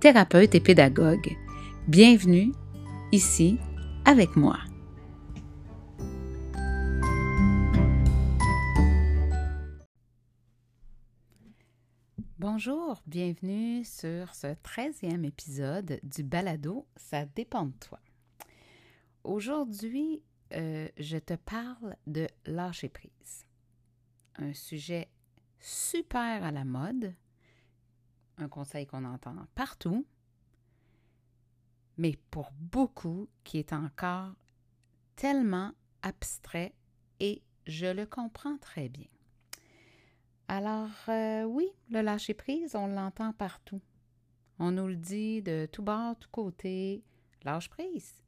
thérapeute et pédagogue. Bienvenue ici avec moi. Bonjour, bienvenue sur ce 13e épisode du balado Ça dépend de toi. Aujourd'hui, euh, je te parle de lâcher prise. Un sujet super à la mode, un conseil qu'on entend partout, mais pour beaucoup qui est encore tellement abstrait et je le comprends très bien. Alors euh, oui, le lâcher-prise, on l'entend partout. On nous le dit de tout bord, tout côté. Lâche prise.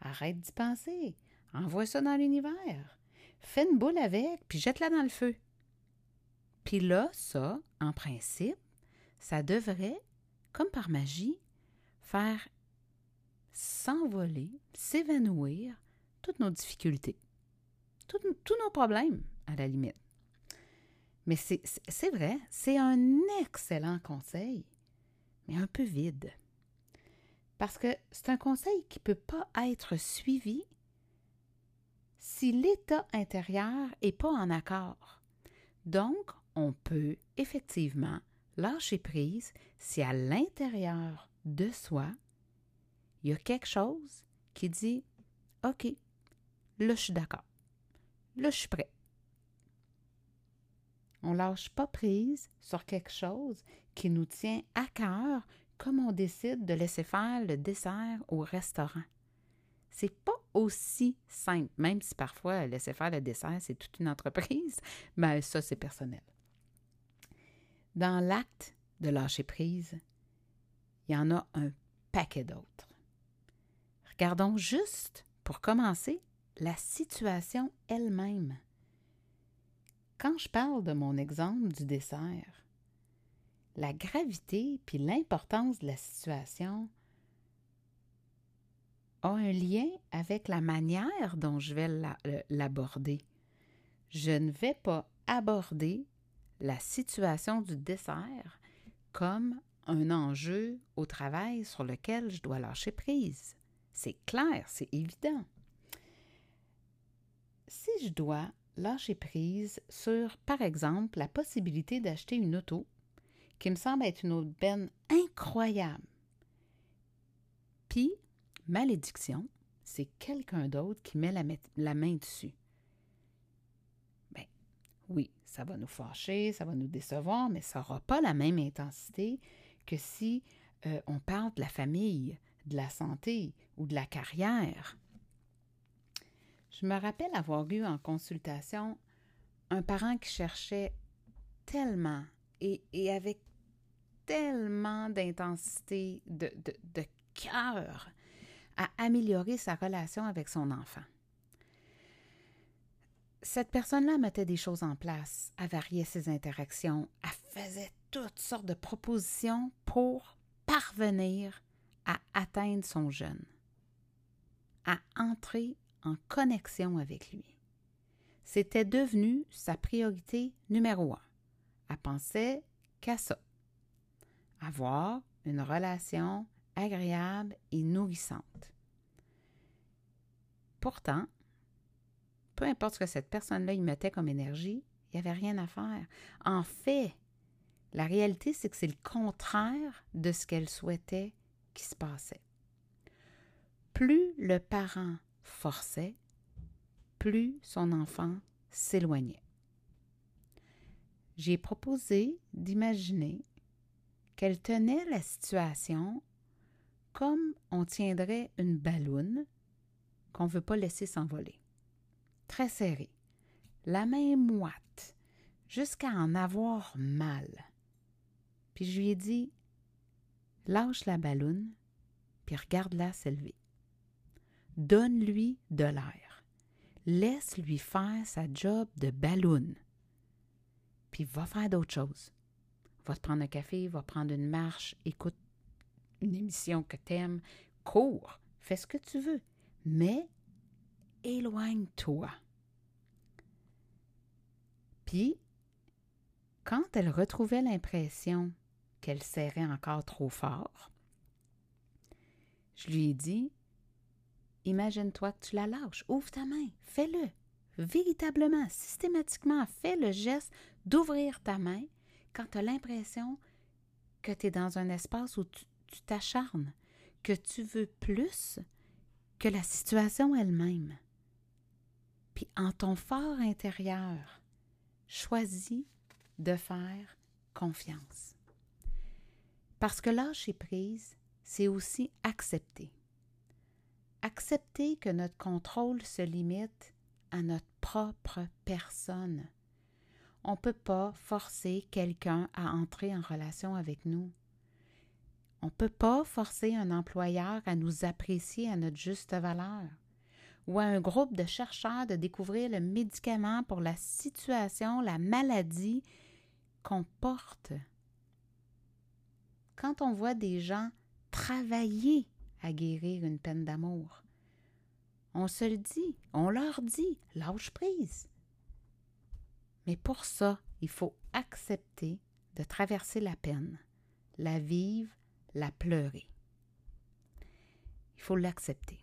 Arrête d'y penser. Envoie ça dans l'univers. Fais une boule avec, puis jette-la dans le feu. Puis là, ça, en principe, ça devrait, comme par magie, faire s'envoler, s'évanouir toutes nos difficultés, tous nos problèmes, à la limite. Mais c'est vrai, c'est un excellent conseil, mais un peu vide. Parce que c'est un conseil qui ne peut pas être suivi si l'état intérieur n'est pas en accord. Donc, on peut effectivement lâcher prise si à l'intérieur de soi, il y a quelque chose qui dit OK, là je suis d'accord, là je suis prêt. On lâche pas prise sur quelque chose qui nous tient à cœur comme on décide de laisser faire le dessert au restaurant. C'est pas aussi simple, même si parfois laisser faire le dessert, c'est toute une entreprise, mais ça, c'est personnel. Dans l'acte de lâcher prise, il y en a un paquet d'autres. Regardons juste, pour commencer, la situation elle-même. Quand je parle de mon exemple du dessert, la gravité puis l'importance de la situation a un lien avec la manière dont je vais l'aborder. Je ne vais pas aborder la situation du dessert comme un enjeu au travail sur lequel je dois lâcher prise. C'est clair, c'est évident. Si je dois lâcher prise sur, par exemple, la possibilité d'acheter une auto, qui me semble être une aubaine incroyable, puis, malédiction, c'est quelqu'un d'autre qui met la, la main dessus. Bien, oui, ça va nous fâcher, ça va nous décevoir, mais ça n'aura pas la même intensité que si euh, on parle de la famille, de la santé ou de la carrière. Je me rappelle avoir eu en consultation un parent qui cherchait tellement et, avec tellement d'intensité, de, cœur à améliorer sa relation avec son enfant cette personne-là mettait des choses en place, elle variait ses interactions, elle faisait toutes sortes de propositions pour parvenir à atteindre son jeune, à entrer en connexion avec lui. C'était devenu sa priorité numéro un. Elle pensait qu'à ça. Avoir une relation agréable et nourrissante. Pourtant, peu importe ce que cette personne-là y mettait comme énergie, il n'y avait rien à faire. En fait, la réalité, c'est que c'est le contraire de ce qu'elle souhaitait qui se passait. Plus le parent forçait, plus son enfant s'éloignait. J'ai proposé d'imaginer qu'elle tenait la situation comme on tiendrait une balloune qu'on ne veut pas laisser s'envoler très serré, la main moite, jusqu'à en avoir mal. Puis je lui ai dit Lâche la balloune, puis regarde-la s'élever. Donne-lui de l'air. Laisse-lui faire sa job de ballon. Puis va faire d'autres choses. Va te prendre un café, va prendre une marche, écoute une émission que t'aimes, cours, fais ce que tu veux, mais éloigne-toi. Puis, quand elle retrouvait l'impression qu'elle serrait encore trop fort, je lui ai dit Imagine-toi que tu la lâches, ouvre ta main, fais-le. Véritablement, systématiquement, fais le geste d'ouvrir ta main quand tu as l'impression que tu es dans un espace où tu t'acharnes, que tu veux plus que la situation elle-même. Puis en ton fort intérieur, choisis de faire confiance. Parce que lâcher prise, c'est aussi accepter. Accepter que notre contrôle se limite à notre propre personne. On ne peut pas forcer quelqu'un à entrer en relation avec nous. On ne peut pas forcer un employeur à nous apprécier à notre juste valeur ou à un groupe de chercheurs de découvrir le médicament pour la situation, la maladie qu'on porte. Quand on voit des gens travailler à guérir une peine d'amour, on se le dit, on leur dit, lâche prise. Mais pour ça, il faut accepter de traverser la peine, la vivre, la pleurer. Il faut l'accepter.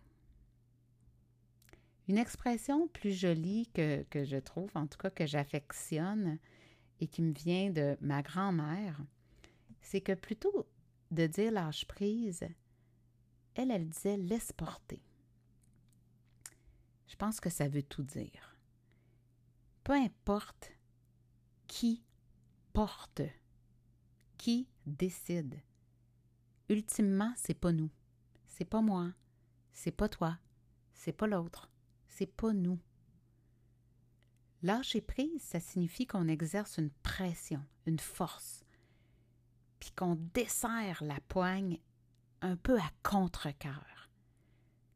Une expression plus jolie que, je trouve, en tout cas que j'affectionne et qui me vient de ma grand-mère, c'est que plutôt de dire lâche prise, elle, elle disait laisse porter. Je pense que ça veut tout dire. Peu importe qui porte, qui décide. Ultimement, c'est pas nous. C'est pas moi. C'est pas toi. C'est pas l'autre c'est pas nous. Lâcher prise, ça signifie qu'on exerce une pression, une force, puis qu'on desserre la poigne un peu à contre-cœur,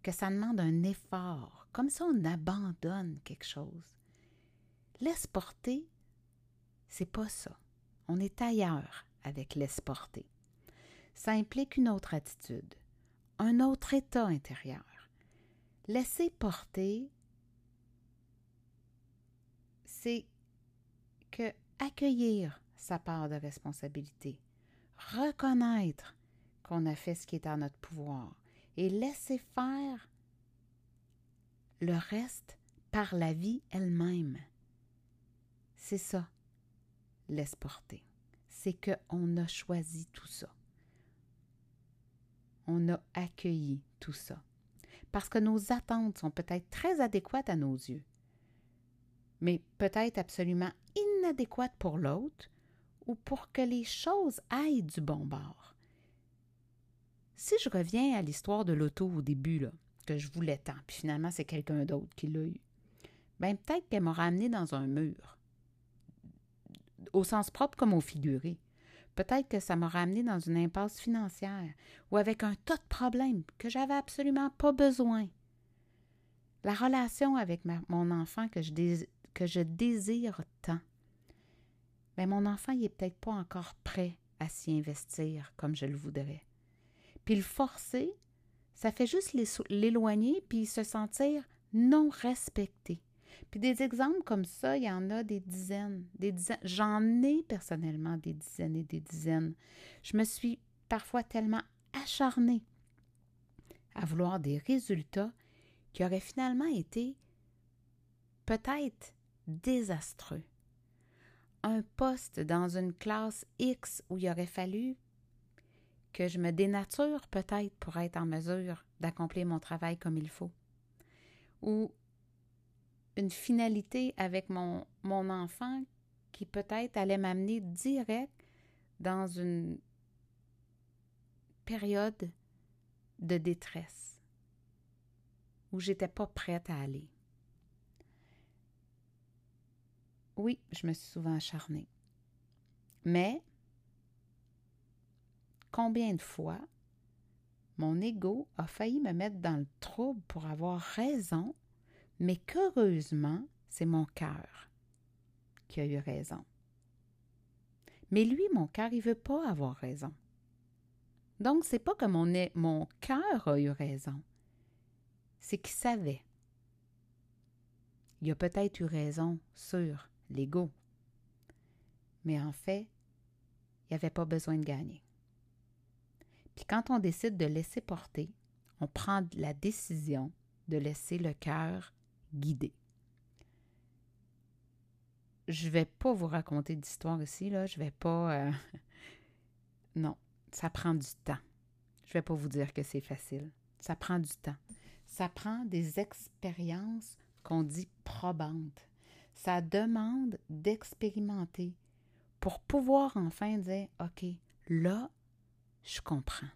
que ça demande un effort, comme si on abandonne quelque chose. Laisse porter, c'est pas ça. On est ailleurs avec laisse porter. Ça implique une autre attitude, un autre état intérieur. Laisser porter, c'est que accueillir sa part de responsabilité, reconnaître qu'on a fait ce qui est en notre pouvoir et laisser faire le reste par la vie elle-même. C'est ça, laisse porter. C'est qu'on a choisi tout ça. On a accueilli tout ça parce que nos attentes sont peut-être très adéquates à nos yeux, mais peut-être absolument inadéquates pour l'autre ou pour que les choses aillent du bon bord. Si je reviens à l'histoire de l'auto au début, là, que je voulais tant, puis finalement c'est quelqu'un d'autre qui l'a eu, bien peut-être qu'elle m'aura amené dans un mur, au sens propre comme au figuré. Peut-être que ça m'aurait amené dans une impasse financière ou avec un tas de problèmes que j'avais absolument pas besoin. La relation avec mon enfant que je, que je désire tant, mais mon enfant n'est peut-être pas encore prêt à s'y investir comme je le voudrais. Puis le forcer, ça fait juste l'éloigner puis se sentir non respecté. Puis des exemples comme ça, il y en a des dizaines, des dizaines. J'en ai personnellement des dizaines et des dizaines. Je me suis parfois tellement acharnée à vouloir des résultats qui auraient finalement été peut-être désastreux. Un poste dans une classe X où il aurait fallu que je me dénature peut-être pour être en mesure d'accomplir mon travail comme il faut. Ou une finalité avec mon, enfant qui peut-être allait m'amener direct dans une période de détresse où j'étais pas prête à aller. Oui, je me suis souvent acharnée. Mais combien de fois mon ego a failli me mettre dans le trouble pour avoir raison, mais qu'heureusement, c'est mon cœur qui a eu raison. Mais lui, mon cœur, il veut pas avoir raison. Donc, c'est pas que mon, mon cœur a eu raison. C'est qu'il savait. Il a peut-être eu raison sur l'ego. Mais en fait, il avait pas besoin de gagner. Puis quand on décide de laisser porter, on prend la décision de laisser le cœur guider. Je vais pas vous raconter d'histoire ici, là. Je vais pas. Euh, non, ça prend du temps. Je vais pas vous dire que c'est facile. Ça prend du temps. Ça prend des expériences qu'on dit probantes. Ça demande d'expérimenter pour pouvoir enfin dire OK, là, je comprends.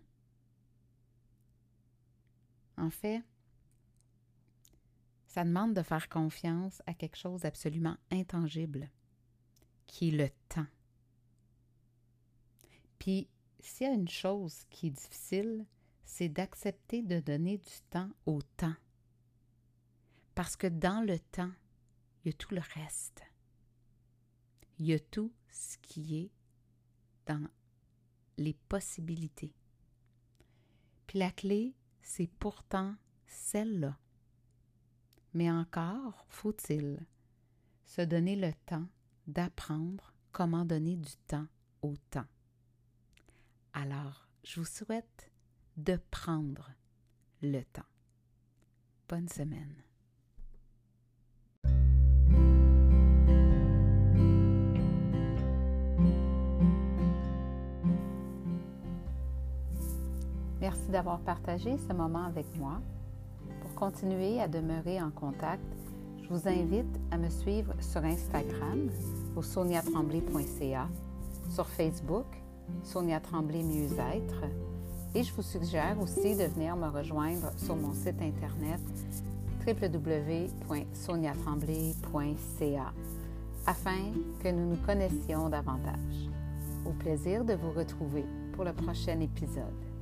En fait, ça demande de faire confiance à quelque chose d'absolument intangible, qui est le temps. Puis, s'il y a une chose qui est difficile, c'est d'accepter de donner du temps au temps. Parce que dans le temps, il y a tout le reste. Il y a tout ce qui est dans les possibilités. Puis la clé, c'est pourtant celle-là. Mais encore faut-il se donner le temps d'apprendre comment donner du temps au temps. Alors, je vous souhaite de prendre le temps. Bonne semaine. Merci d'avoir partagé ce moment avec moi. Continuer à demeurer en contact, je vous invite à me suivre sur Instagram au soniatremblay.ca, sur Facebook, Sonia Tremblay Mieux-être, et je vous suggère aussi de venir me rejoindre sur mon site internet www.soniatremblay.ca afin que nous nous connaissions davantage. Au plaisir de vous retrouver pour le prochain épisode.